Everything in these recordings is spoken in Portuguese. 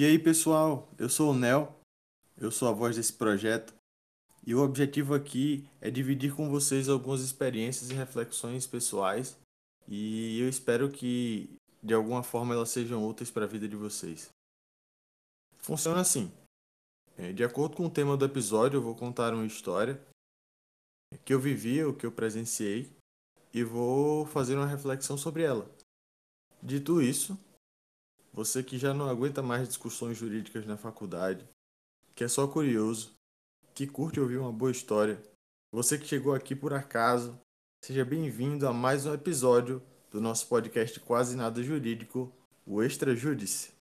E aí, pessoal, eu sou o Nel, eu sou a voz desse projeto e o objetivo aqui é dividir com vocês algumas experiências e reflexões pessoais e eu espero que de alguma forma elas sejam úteis para a vida de vocês. Funciona assim: é, de acordo com o tema do episódio, eu vou contar uma história que eu vivi, o que eu presenciei e vou fazer uma reflexão sobre ela. Dito isso, você que já não aguenta mais discussões jurídicas na faculdade, que é só curioso, que curte ouvir uma boa história, você que chegou aqui por acaso, seja bem-vindo a mais um episódio do nosso podcast Quase Nada Jurídico, o Extra Júdice.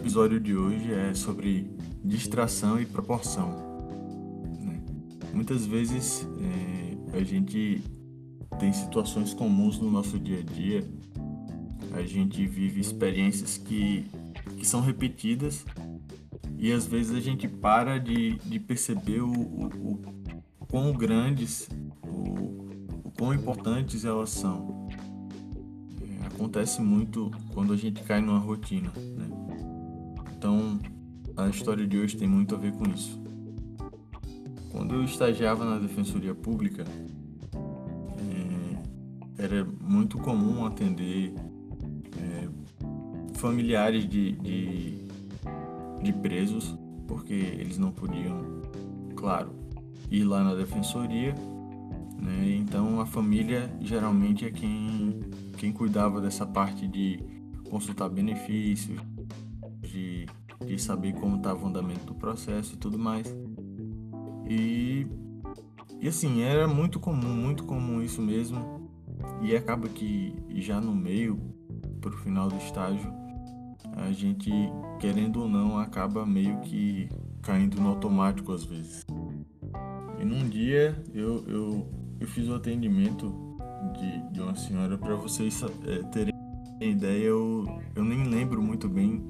Episódio de hoje é sobre distração e proporção. Né? Muitas vezes é, a gente tem situações comuns no nosso dia a dia, a gente vive experiências que, que são repetidas e às vezes a gente para de, de perceber o, o, o quão grandes, o, o quão importantes elas são acontece muito quando a gente cai numa rotina, né? Então, a história de hoje tem muito a ver com isso. Quando eu estagiava na Defensoria Pública, é, era muito comum atender é, familiares de, de, de presos, porque eles não podiam, claro, ir lá na defensoria, né? Então a família geralmente é quem quem cuidava dessa parte de consultar benefícios, de, saber como estava o andamento do processo e tudo mais. E, e assim, era muito comum, muito comum isso mesmo. E acaba que já no meio, pro final do estágio, a gente, querendo ou não, acaba meio que caindo no automático às vezes. E num dia eu, eu, eu fiz o atendimento de, de uma senhora para vocês é, terem ideia. Eu, eu nem lembro muito bem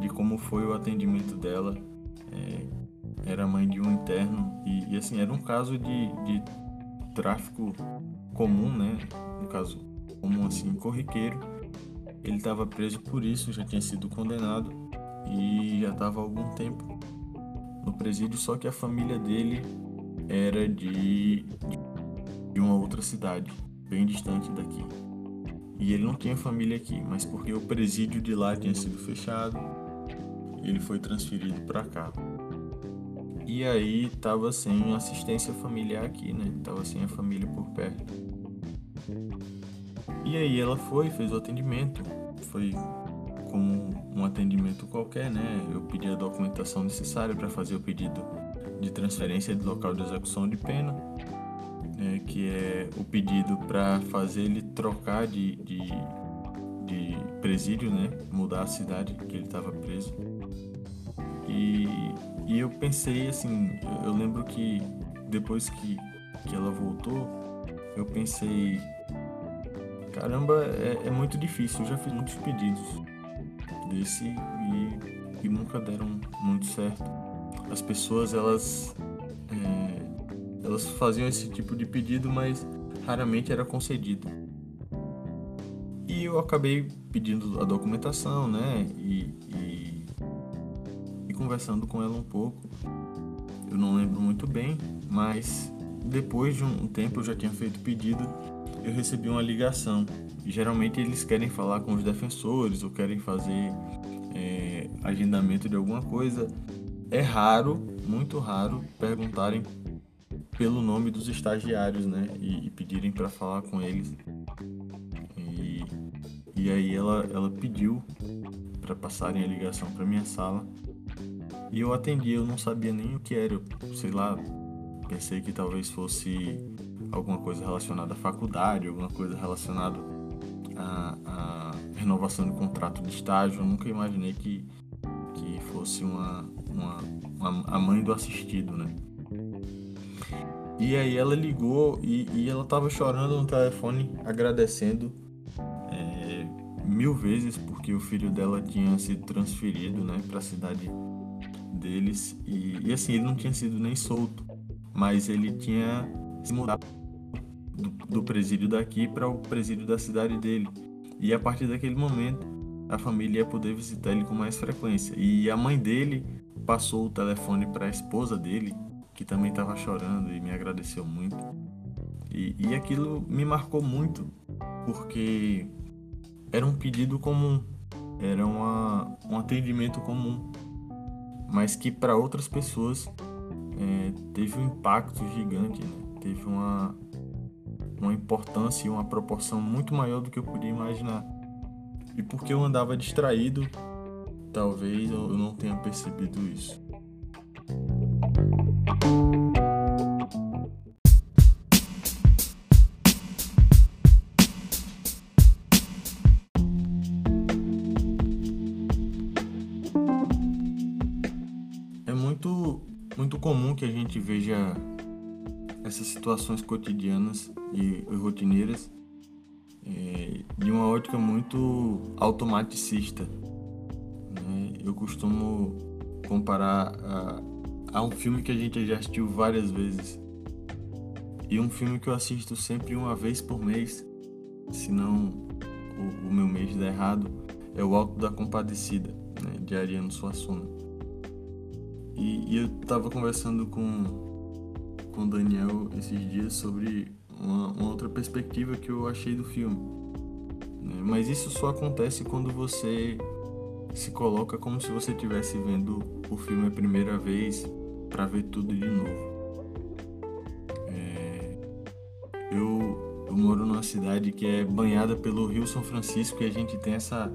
de como foi o atendimento dela. É, era mãe de um interno e, e, assim era um caso de, de tráfico comum, né? No caso comum assim corriqueiro. Ele estava preso por isso, já tinha sido condenado e já estava há algum tempo no presídio, só que a família dele era de, de uma outra cidade bem distante daqui. E ele não tinha família aqui, mas porque o presídio de lá tinha sido fechado, ele foi transferido para cá. E aí tava sem assistência familiar aqui, né? Tava sem a família por perto. E aí ela foi, fez o atendimento. Foi como um atendimento qualquer, né? Eu pedi a documentação necessária para fazer o pedido de transferência de local de execução de pena é, que é o pedido para fazer ele trocar de, de, de, presídio, né? Mudar a cidade que ele estava preso. E, eu pensei assim, eu, lembro que depois que, que ela voltou, eu pensei, caramba, é, é muito difícil, eu já fiz muitos pedidos desse e, e nunca deram muito certo. As pessoas, elas elas faziam esse tipo de pedido, mas raramente era concedido. E eu acabei pedindo a documentação, né? E conversando com ela um pouco. Eu não lembro muito bem, mas depois de um tempo eu já tinha feito pedido, eu recebi uma ligação. Geralmente eles querem falar com os defensores ou querem fazer é, agendamento de alguma coisa. É raro, muito raro, perguntarem pelo nome dos estagiários, né? E, e pedirem para falar com eles. E, e aí ela, ela pediu para passarem a ligação para minha sala. E eu atendi, eu não sabia nem o que era, eu, sei lá, pensei que talvez fosse alguma coisa relacionada à faculdade, alguma coisa relacionada à, à renovação do contrato de estágio. Eu nunca imaginei que, que fosse uma, uma, uma, a mãe do assistido, né? E aí ela ligou e, e ela tava chorando no telefone, agradecendo é, mil vezes porque o filho dela tinha sido transferido, né, para a cidade deles e, e, assim ele não tinha sido nem solto, mas ele tinha se mudado do, do presídio daqui para o presídio da cidade dele. E a partir daquele momento a família ia poder visitar ele com mais frequência. E a mãe dele passou o telefone para a esposa dele, que também estava chorando e me agradeceu muito. E, e aquilo me marcou muito, porque era um pedido comum, era uma, um atendimento comum, mas que para outras pessoas é, teve um impacto gigante, né? teve uma, uma importância e uma proporção muito maior do que eu podia imaginar. E porque eu andava distraído, talvez eu não tenha percebido isso. Situações cotidianas e rotineiras é, de uma ótica muito automaticista. Né? Eu costumo comparar a, a um filme que a gente já assistiu várias vezes e um filme que eu assisto sempre uma vez por mês, senão o, o meu mês dá errado, é O Alto da Compadecida, né, de Ariano Suassuna. E, e eu estava conversando com com o Daniel esses dias sobre uma, uma, outra perspectiva que eu achei do filme. Né? Mas isso só acontece quando você se coloca como se você estivesse vendo o filme a primeira vez para ver tudo de novo. É... Eu, eu moro numa cidade que é banhada pelo Rio São Francisco e a gente tem essa,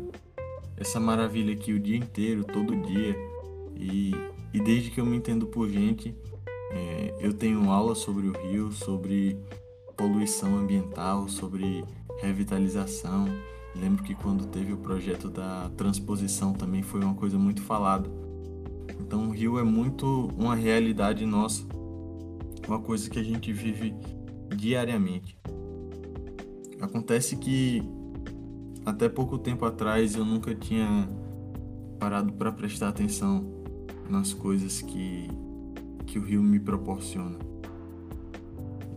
essa maravilha aqui o dia inteiro, todo dia. E, e desde que eu me entendo por gente, é, eu tenho aula sobre o rio, sobre poluição ambiental, sobre revitalização. Lembro que quando teve o projeto da transposição também foi uma coisa muito falada. Então o rio é muito uma realidade nossa, uma coisa que a gente vive diariamente. Acontece que até pouco tempo atrás eu nunca tinha parado para prestar atenção nas coisas que que o rio me proporciona.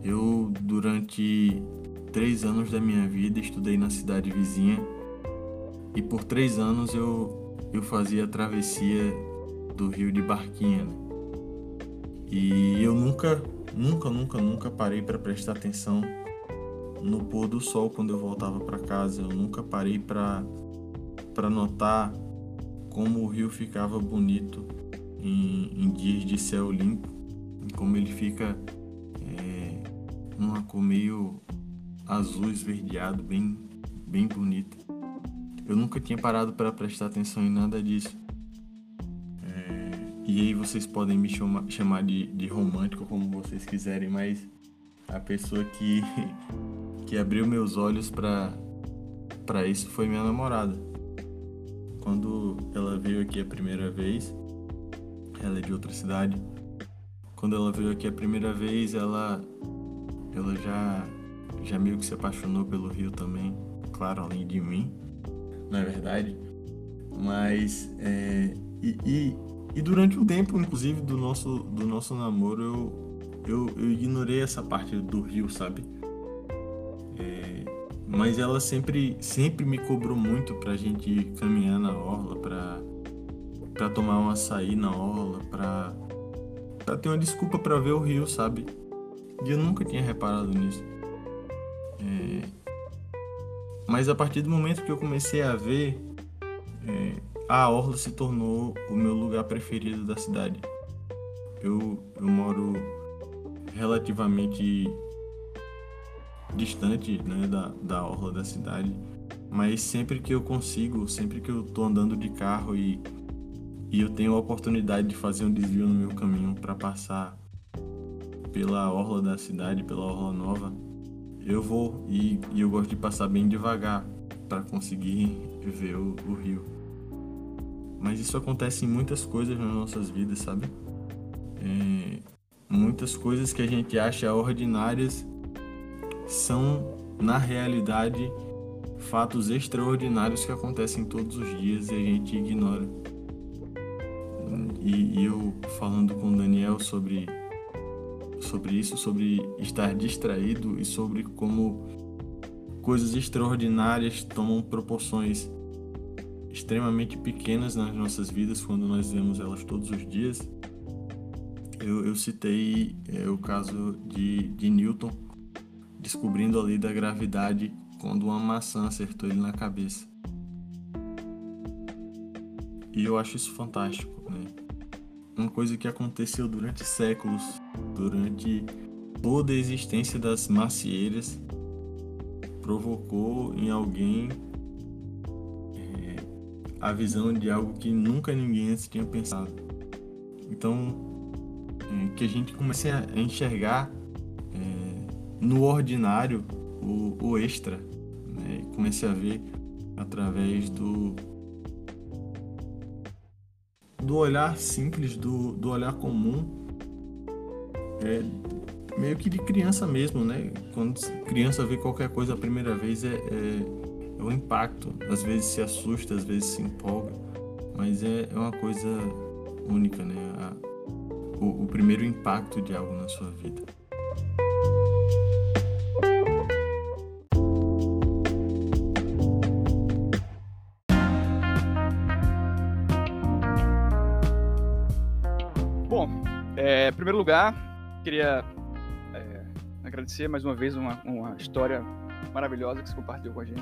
Eu, durante três anos da minha vida, estudei na cidade vizinha e por três anos eu, eu fazia a travessia do rio de barquinha. Né? E eu nunca, nunca, nunca, nunca parei para prestar atenção no pôr do sol quando eu voltava para casa. Eu nunca parei para notar como o rio ficava bonito em, em dias de céu limpo, como ele fica é, numa cor meio azul esverdeado, bem, bem bonita. Eu nunca tinha parado para prestar atenção em nada disso. É, e aí vocês podem me chama, chamar de, de romântico como vocês quiserem, mas a pessoa que, que abriu meus olhos para para isso foi minha namorada. Quando ela veio aqui a primeira vez, ela é de outra cidade. Quando ela veio aqui a primeira vez, ela ela já já meio que se apaixonou pelo Rio também, claro, além de mim, não é verdade? Mas é, e, e, e, durante um tempo, inclusive do nosso do nosso namoro, eu eu, eu ignorei essa parte do Rio, sabe? É, mas ela sempre sempre me cobrou muito pra gente caminhar na orla, pra para tomar um açaí na orla, para ter uma desculpa para ver o rio, sabe? E eu nunca tinha reparado nisso. É... Mas a partir do momento que eu comecei a ver, é... a orla se tornou o meu lugar preferido da cidade. Eu, eu moro relativamente distante né, da, da orla da cidade, mas sempre que eu consigo, sempre que eu tô andando de carro e e eu tenho a oportunidade de fazer um desvio no meu caminho para passar pela orla da cidade, pela orla nova, eu vou e, e eu gosto de passar bem devagar para conseguir ver o, o, rio. Mas isso acontece em muitas coisas nas nossas vidas, sabe? É, muitas coisas que a gente acha ordinárias são, na realidade, fatos extraordinários que acontecem todos os dias e a gente ignora. E, e eu falando com o Daniel sobre, sobre isso, sobre estar distraído e sobre como coisas extraordinárias tomam proporções extremamente pequenas nas nossas vidas quando nós vemos elas todos os dias. Eu, eu citei é, o caso de, de Newton descobrindo a lei da gravidade quando uma maçã acertou ele na cabeça. E eu acho isso fantástico, né? Uma coisa que aconteceu durante séculos, durante toda a existência das macieiras, provocou em alguém é, a visão de algo que nunca ninguém antes tinha pensado. Então, é, que a gente comece a enxergar é, no ordinário o, o extra, né? comece a ver através do do olhar simples, do, do olhar comum, é, meio que de criança mesmo, né? Quando criança vê qualquer coisa a primeira vez é, é, é o impacto. Às vezes se assusta, às vezes se empolga, mas é, é uma coisa única, né? A, o, o primeiro impacto de algo na sua vida. Primeiro lugar, queria é, agradecer mais uma vez uma, uma história maravilhosa que você compartilhou com a gente.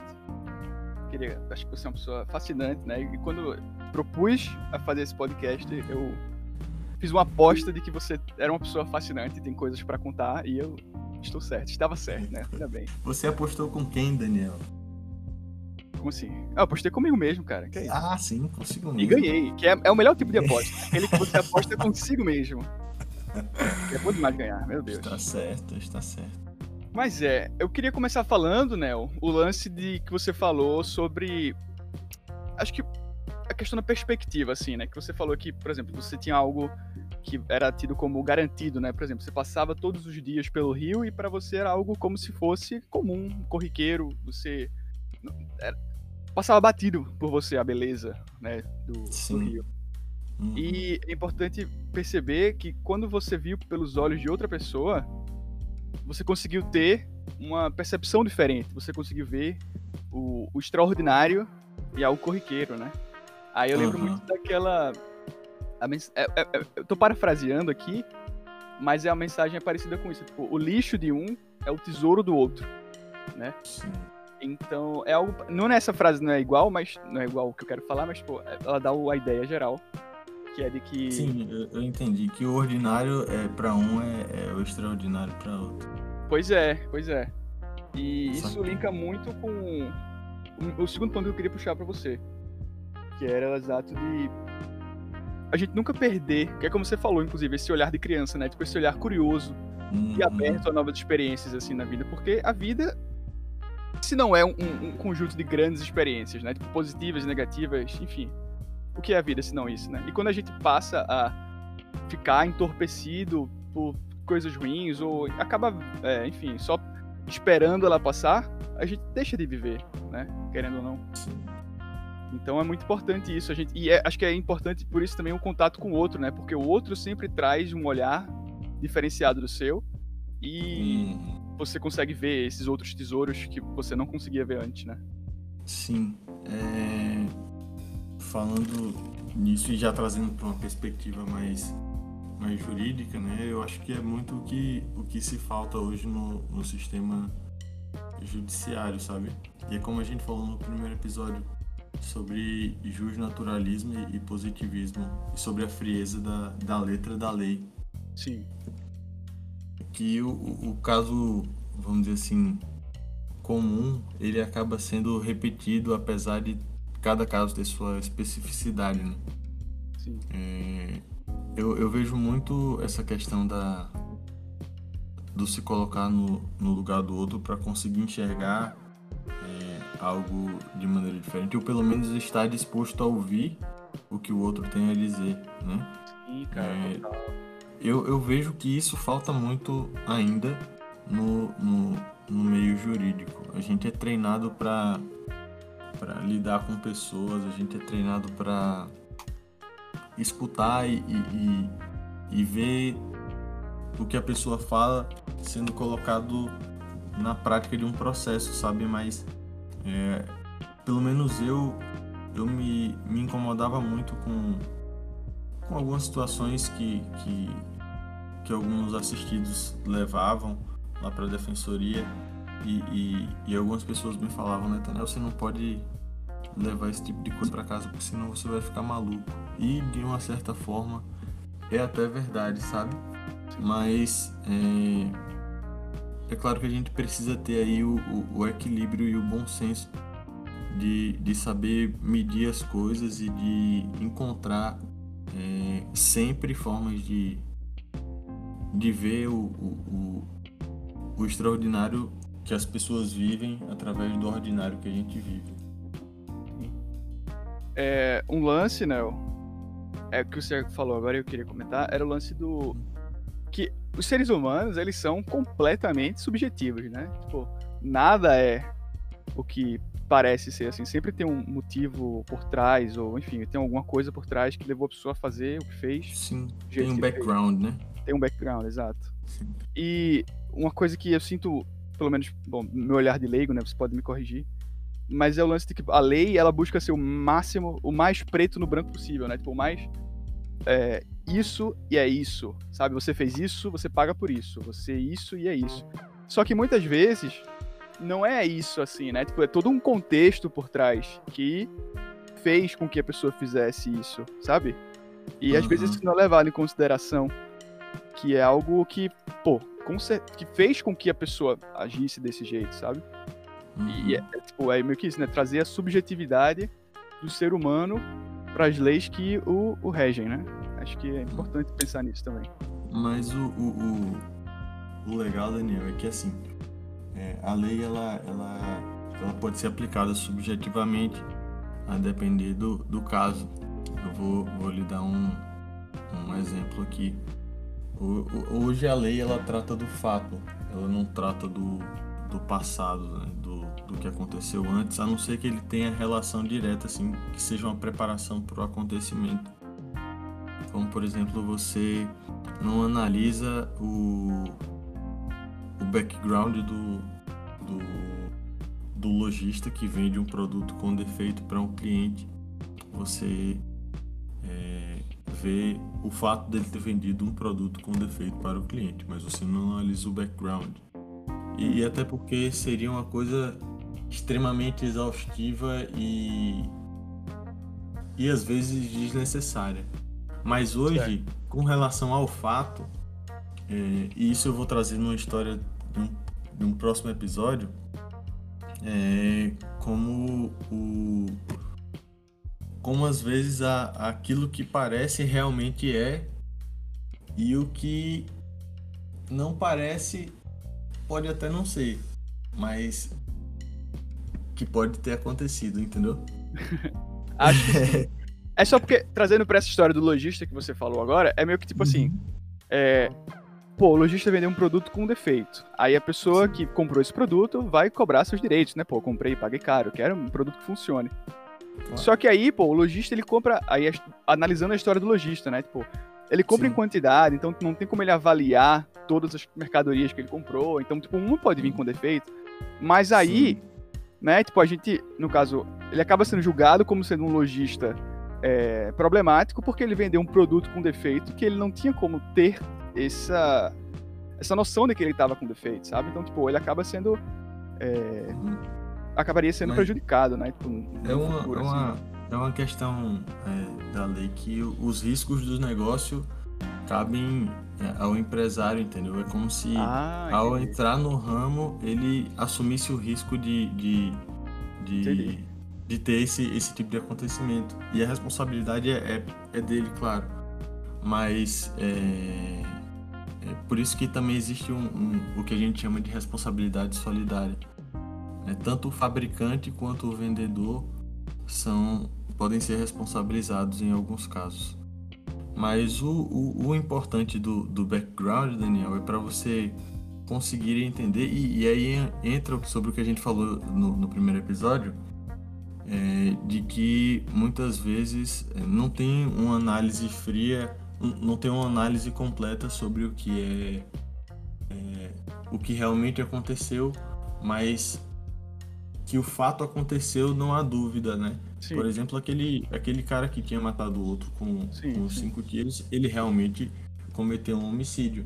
Queria, acho que você é uma pessoa fascinante, né? E quando propus a fazer esse podcast, eu fiz uma aposta de que você era uma pessoa fascinante, tem coisas para contar e eu estou certo, estava certo, né? Ainda bem. Você apostou com quem, Daniel? Como assim? Ah, apostei comigo mesmo, cara. Que é isso? Ah, sim, consigo mesmo. E ganhei, que é, é o melhor tipo de aposta. aquele que você aposta consigo mesmo. É bom demais ganhar, meu Deus. Está certo, está certo. Mas é, eu queria começar falando, Nel, o lance de que você falou sobre. Acho que a questão da perspectiva, assim, né? Que você falou que, por exemplo, você tinha algo que era tido como garantido, né? Por exemplo, você passava todos os dias pelo rio e para você era algo como se fosse comum, corriqueiro. Você era... passava batido por você a beleza, né? Do, do rio. Uhum. E é importante perceber que quando você viu pelos olhos de outra pessoa, você conseguiu ter uma percepção diferente. Você conseguiu ver o, o extraordinário e algo corriqueiro, né? Aí eu lembro uhum. muito daquela. A, é, é, é, eu tô parafraseando aqui, mas é a mensagem é parecida com isso. Tipo, o lixo de um é o tesouro do outro, né? Sim. Então, é algo. Não nessa frase não é igual, mas não é igual o que eu quero falar, mas pô, ela dá a ideia geral que é de que. Sim, eu, eu entendi que o ordinário é para um é, é, o extraordinário para outro. Pois é, pois é. E Só isso que... linka muito com o, o segundo ponto que eu queria puxar para você, que era o exato de a gente nunca perder, que é como você falou, inclusive, esse olhar de criança, né? Tipo, esse olhar curioso uhum. e aberto a novas experiências, assim, na vida. Porque a vida, se não é um, um conjunto de grandes experiências, né? Tipo, positivas, negativas, enfim o que é a vida se não isso, né? E quando a gente passa a ficar entorpecido por coisas ruins ou acaba, é, enfim, só esperando ela passar, a gente deixa de viver, né? Querendo ou não. Então é muito importante isso, a gente e é, acho que é importante por isso também o contato com o outro, né? Porque o outro sempre traz um olhar diferenciado do seu e hum. você consegue ver esses outros tesouros que você não conseguia ver antes, né? Sim. É falando nisso e já trazendo para uma perspectiva mais, mais jurídica, né, eu acho que é muito o que, o que se falta hoje no, no sistema judiciário, sabe? E é como a gente falou no primeiro episódio sobre justnaturalismo e positivismo e sobre a frieza da, da letra da lei. Sim. Que o, o caso, vamos dizer assim, comum, ele acaba sendo repetido apesar de cada caso ter sua especificidade, né? Sim. É, eu, eu vejo muito essa questão da do se colocar no, no lugar do outro para conseguir enxergar é, algo de maneira diferente ou pelo menos estar disposto a ouvir o que o outro tem a dizer, né? Sim, cara. É, eu, eu vejo que isso falta muito ainda no, no, no meio jurídico. A gente é treinado para lidar com pessoas, a gente é treinado para escutar e, e, e ver o que a pessoa fala sendo colocado na prática de um processo, sabe? Mas é, pelo menos eu eu me, me incomodava muito com, com algumas situações que, que, que alguns assistidos levavam lá para a defensoria e, e, e, algumas pessoas me falavam, Nathaniel, você não pode levar esse tipo de coisa para casa porque senão você vai ficar maluco. E de uma certa forma é até verdade, sabe? Mas é, é claro que a gente precisa ter aí o, o, o equilíbrio e o bom senso de, de saber medir as coisas e de encontrar é, sempre formas de, de ver o, o, o, o extraordinário que as pessoas vivem através do ordinário que a gente vive. É, um lance, né? É o que você falou agora eu queria comentar, era o lance do. Que os seres humanos, eles são completamente subjetivos, né? Tipo, nada é o que parece ser assim. Sempre tem um motivo por trás, ou enfim, tem alguma coisa por trás que levou a pessoa a fazer o que fez. Sim, tem um background, fez. né? Tem um background, exato. Sim. E uma coisa que eu sinto, pelo menos, bom, meu olhar de leigo, né? Você pode me corrigir. Mas é o lance de que a lei, ela busca ser o máximo, o mais preto no branco possível, né? Tipo, o mais. É, isso e é isso, sabe? Você fez isso, você paga por isso. Você isso e é isso. Só que muitas vezes não é isso assim, né? Tipo, é todo um contexto por trás que fez com que a pessoa fizesse isso, sabe? E uhum. às vezes isso não é levado em consideração, que é algo que, pô, que fez com que a pessoa agisse desse jeito, sabe? Uhum. E é, é, tipo, é meio que isso, né? Trazer a subjetividade do ser humano para as leis que o, o regem, né? Acho que é importante pensar nisso também. Mas o, o, o, o legal, Daniel, é que assim, é, a lei ela, ela, ela pode ser aplicada subjetivamente a depender do, do caso. Eu vou, vou lhe dar um, um exemplo aqui. Hoje a lei ela trata do fato, ela não trata do, do passado, né? do, do que aconteceu antes, a não ser que ele tenha relação direta, assim, que seja uma preparação para o acontecimento. Como, por exemplo, você não analisa o, o background do, do, do lojista que vende um produto com defeito para um cliente. Você é, vê o fato dele ter vendido um produto com defeito para o cliente, mas você não analisa o background. E, e até porque seria uma coisa extremamente exaustiva e, e às vezes desnecessária. Mas hoje, com relação ao fato, é, e isso eu vou trazer numa história de um, de um próximo episódio, é, como o como às vezes a, aquilo que parece realmente é e o que não parece pode até não ser, mas que pode ter acontecido, entendeu? Acho que é só porque, trazendo para essa história do lojista que você falou agora, é meio que tipo assim, uhum. é, pô, o lojista vendeu um produto com defeito. Aí a pessoa que comprou esse produto vai cobrar seus direitos, né? Pô, comprei, paguei caro, quero um produto que funcione. Claro. Só que aí, pô, o lojista ele compra, aí analisando a história do lojista, né? Tipo, ele compra Sim. em quantidade, então não tem como ele avaliar todas as mercadorias que ele comprou. Então, tipo, um pode vir com defeito. Mas aí, Sim. né, tipo, a gente, no caso, ele acaba sendo julgado como sendo um lojista é, problemático porque ele vendeu um produto com defeito que ele não tinha como ter essa, essa noção de que ele estava com defeito, sabe? Então, tipo, ele acaba sendo. É, acabaria sendo Mas prejudicado, né? Tipo, é, uma, futuro, é, uma, assim. é uma questão é, da lei que os riscos do negócio cabem é, ao empresário, entendeu? É como se ah, ao entrar no ramo ele assumisse o risco de, de, de, de, ter esse, esse tipo de acontecimento. E a responsabilidade é, é, é dele, claro. Mas é, é por isso que também existe um, um, o que a gente chama de responsabilidade solidária. É, tanto o fabricante quanto o vendedor são podem ser responsabilizados em alguns casos. Mas o, o, o importante do, do background, Daniel, é para você conseguir entender, e, e, aí entra sobre o que a gente falou no, no primeiro episódio, é, de que muitas vezes é, não tem uma análise fria, não tem uma análise completa sobre o que é, é o que realmente aconteceu, mas que o fato aconteceu, não há dúvida, né? Sim. Por exemplo, aquele, aquele cara que tinha matado o outro com, sim, com sim. cinco tiros, ele realmente cometeu um homicídio.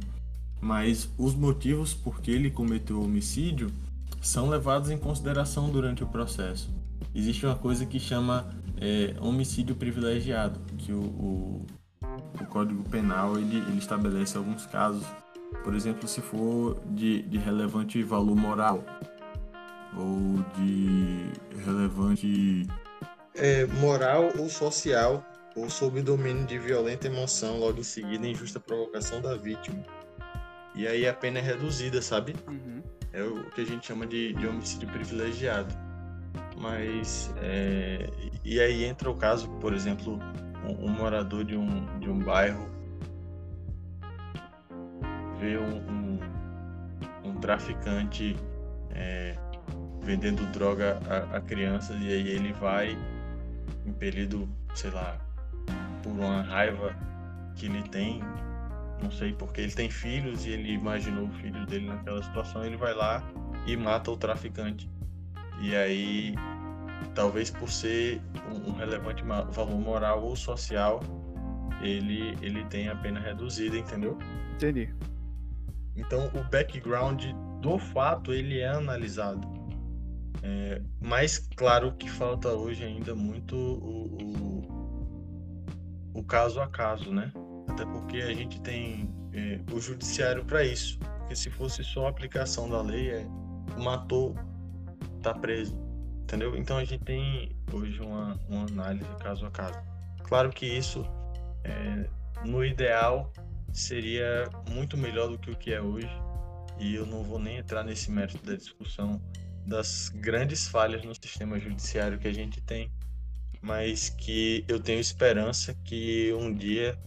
Mas os motivos por que ele cometeu o homicídio são levados em consideração durante o processo. Existe uma coisa que chama é, homicídio privilegiado, que o, o, o, Código Penal ele, ele estabelece alguns casos, por exemplo, se for de, de relevante valor moral, ou de relevante. É, moral ou social, ou sob domínio de violenta emoção, logo em seguida, injusta provocação da vítima. E aí a pena é reduzida, sabe? Uhum. É o que a gente chama de, de homicídio privilegiado. Mas. É... E aí entra o caso, por exemplo, um, um morador de um, de um bairro vê um, um, um traficante é, vendendo droga a, a crianças e aí ele vai impelido, sei lá, por uma raiva que ele tem, não sei porque ele tem filhos e ele imaginou o filho dele naquela situação, ele vai lá e mata o traficante. E aí, talvez por ser um, um relevante valor moral ou social, ele ele tem a pena reduzida, entendeu? Entendi. Então, o background do fato ele é analisado. É, mas claro que falta hoje ainda muito o, o, o caso a caso, né? Até porque a gente tem é, o judiciário para isso. Porque se fosse só a aplicação da lei, é, matou, tá preso, entendeu? Então a gente tem hoje uma, uma análise caso a caso. Claro que isso, é, no ideal, seria muito melhor do que o que é hoje. E eu não vou nem entrar nesse mérito da discussão das grandes falhas no sistema judiciário que a gente tem, mas que eu tenho esperança que um dia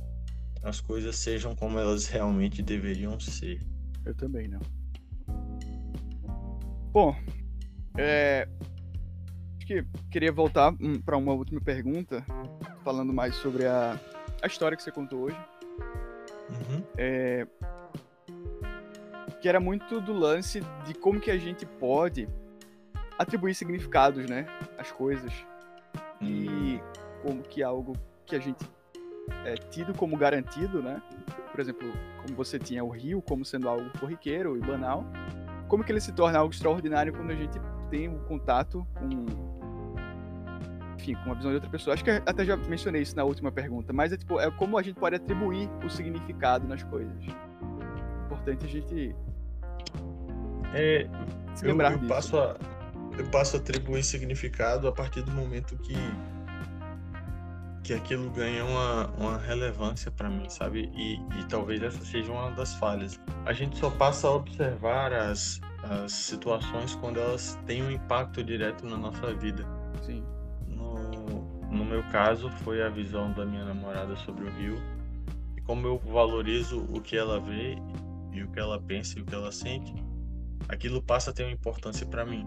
as coisas sejam como elas realmente deveriam ser. Eu também não. Bom, é, acho que queria voltar para uma última pergunta, falando mais sobre a, a história que você contou hoje. Uhum. É, que era muito do lance de como que a gente pode atribuir significados, né, às coisas. E hum. como que algo que a gente é tido como garantido, né? Por exemplo, como você tinha o rio como sendo algo corriqueiro e banal, como que ele se torna algo extraordinário quando a gente tem um contato com enfim, com a visão de outra pessoa. Acho que até já mencionei isso na última pergunta, mas é tipo, é como a gente pode atribuir o significado nas coisas. Importante a gente é, se lembrar eu, eu disso. Passo a, eu passo a atribuir significado a partir do momento que que aquilo ganha uma, uma relevância para mim, sabe? E, e talvez essa seja uma das falhas. A gente só passa a observar as, as situações quando elas têm um impacto direto na nossa vida. Sim. No, no meu caso, foi a visão da minha namorada sobre o Rio. E como eu valorizo o que ela vê e o que ela pensa e o que ela sente, aquilo passa a ter uma importância para mim.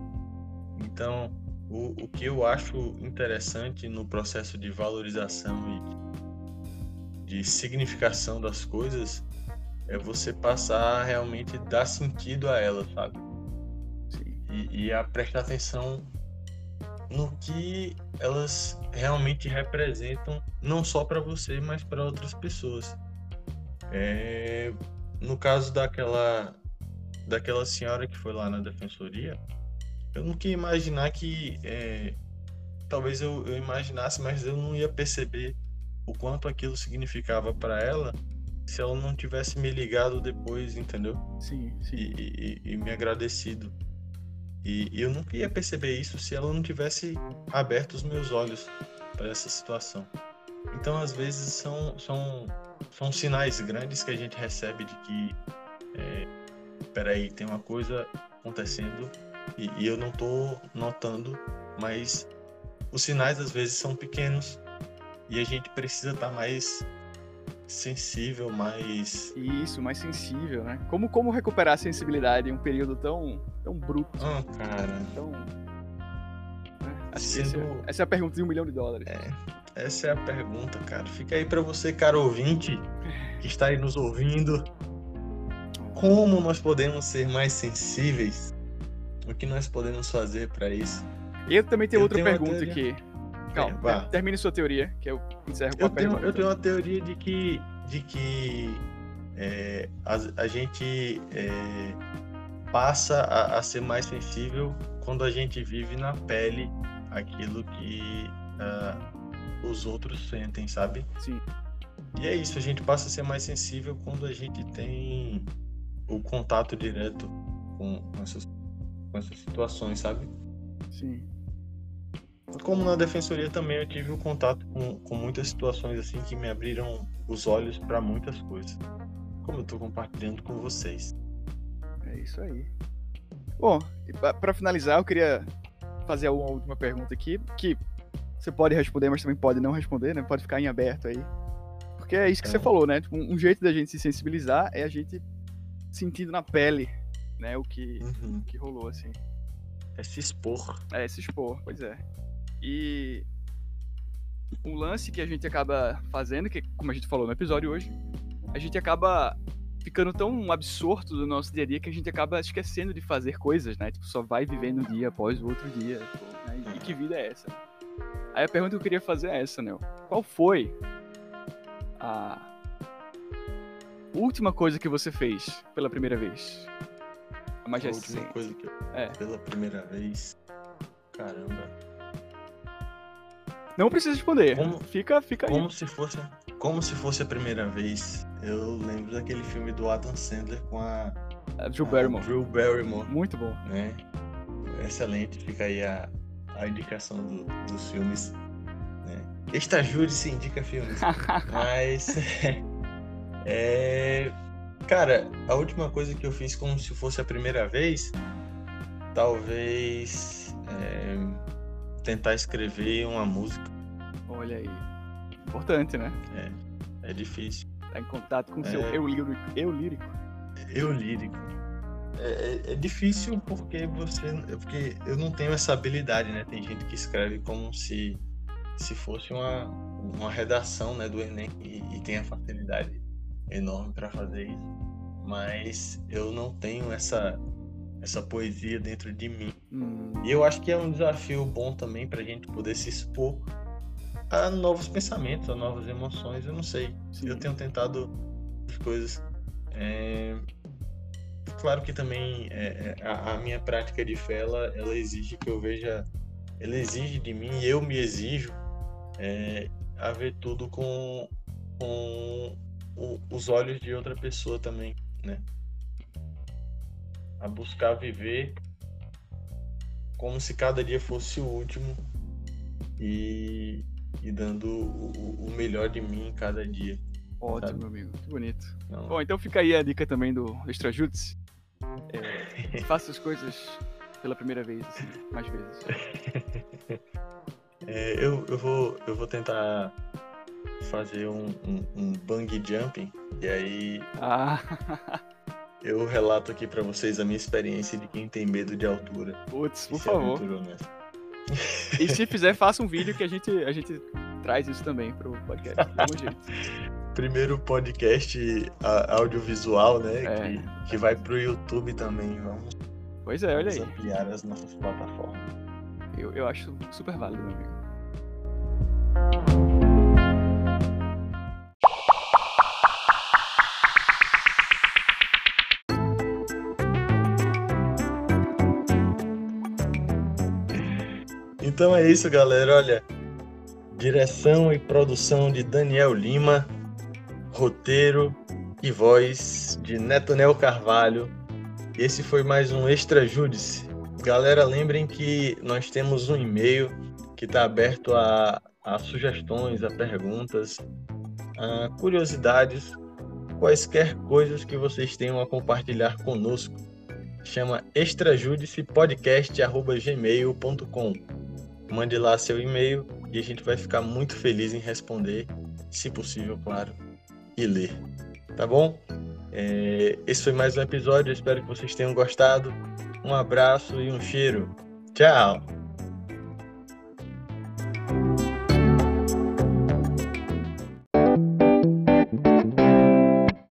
Então, o, o que eu acho interessante no processo de valorização e de significação das coisas é você passar a realmente dar sentido a elas, sabe? E, e a prestar atenção no que elas realmente representam, não só para você, mas para outras pessoas. É, no caso daquela daquela senhora que foi lá na defensoria, eu nunca ia imaginar que. É, talvez eu, eu imaginasse, mas eu não ia perceber o quanto aquilo significava para ela se ela não tivesse me ligado depois, entendeu? Sim, sim. E, e, e me agradecido. E, e, eu nunca ia perceber isso se ela não tivesse aberto os meus olhos para essa situação. Então, às vezes, são, são, são sinais grandes que a gente recebe de que, é, peraí, tem uma coisa acontecendo e, e eu não estou notando, mas os sinais às vezes são pequenos e a gente precisa estar tá mais sensível, mais. Isso, mais sensível, né? Como, como recuperar a sensibilidade em um período tão, tão bruto? Ah, cara. Tão. né? Que Sendo- esse é- essa é a pergunta de um milhão de dólares. É, essa é a pergunta, cara. Fica aí pra você, caro ouvinte, que está aí nos ouvindo. Como nós podemos ser mais sensíveis? O que nós podemos fazer pra isso? Eu também tenho Eu outra tenho pergunta teoria. aqui. Calma, ter- termine sua teoria, que eu encerro com Eu a tenho, pergunta. eu tenho uma teoria de que, de que é, a, a gente é, passa a, a ser mais sensível quando a gente vive na pele aquilo que ah, os outros sentem, sabe? Sim. E é isso, a gente passa a ser mais sensível quando a gente tem o contato direto com, com essas, com essas situações, sabe? Sim. Como na defensoria também eu tive o contato com, com muitas situações assim que me abriram os olhos para muitas coisas. Como eu tô compartilhando com vocês. É isso aí. Bom, e pa- pra finalizar, eu queria fazer uma última pergunta aqui, que você pode responder, mas também pode não responder, né? Pode ficar em aberto aí. Porque é isso que você É. falou, né? Tipo, um um jeito da gente se sensibilizar é a gente sentindo na pele, né? O que, Uhum. o que rolou, assim. É se expor. É, se expor, pois é. E um lance que a gente acaba fazendo, que como a gente falou no episódio hoje, a gente acaba ficando tão absorto do nosso dia a dia que a gente acaba esquecendo de fazer coisas, né? Tipo, só vai vivendo um dia após o outro dia. tipo, né? E que vida é essa? Aí a pergunta que eu queria fazer é essa, Nel. Qual foi a última coisa que você fez pela primeira vez? A mais a última recente. coisa que eu É. pela primeira vez. Caramba. Não precisa responder. Como- Fica, fica aí. Como se fosse, como se fosse a primeira vez. Eu lembro daquele filme do Adam Sandler com a, A Drew a Barrymore. Drew Barrymore, Muito bom. né? Excelente, fica aí a, a indicação do- dos filmes. Né? Se indica filmes. Mas. É. Cara, a última coisa que eu fiz como se fosse a primeira vez, talvez. é, tentar escrever uma música. Olha aí. Importante, né? É difícil. Tá em contato com o seu É. eu lírico. Eu lírico. Eu lírico. É, é- é difícil porque você. Porque eu não tenho essa habilidade, né? Tem gente que escreve como se, se fosse uma, uma redação né, do Enem e, e tem a facilidade enorme para fazer isso. Mas eu não tenho essa, essa poesia dentro de mim. Hum, E eu acho que é um desafio bom também para a gente poder se expor a novos pensamentos, a novas emoções. Eu não sei. sim. Eu tenho tentado as coisas. É, Claro que também é, é, a, a minha prática de fé, ela, ela exige que eu veja, ela exige de mim e eu me exijo é, a ver tudo com, com o- os olhos de outra pessoa também, né? A buscar viver como se cada dia fosse o último e, e dando o, o- melhor de mim em cada dia. Ótimo, meu amigo. Que bonito. Não, Bom, então fica aí a dica também do Extra Jutsu. É, faça as coisas pela primeira vez, assim, mais vezes. É, eu, eu, vou, eu vou tentar fazer um, um, um bungee jumping e aí Ah, eu relato aqui pra vocês a minha experiência de quem tem medo de altura. putz, por se favor. E se fizer, faça um vídeo que a gente, a gente traz isso também pro podcast. Primeiro podcast audiovisual, né? É. Que, que vai pro YouTube também. Vamos, Pois é, olha vamos aí. ampliar as nossas plataformas. Eu, eu acho super válido, meu amigo. Então é isso, galera. Olha, direção e produção de Daniel Lima, roteiro e voz de Netonel Carvalho. Esse foi mais um Extra Júdice. Galera, lembrem que nós temos um e-mail que está aberto a, a sugestões, a perguntas, a curiosidades, quaisquer coisas que vocês tenham a compartilhar conosco. Chama extrajudicepodcast.gmail.com Mande lá seu e-mail e a gente vai ficar muito feliz em responder, se possível, claro. e ler. Tá bom? É, esse foi mais um episódio. Espero que vocês tenham gostado. Um abraço e um cheiro. Tchau!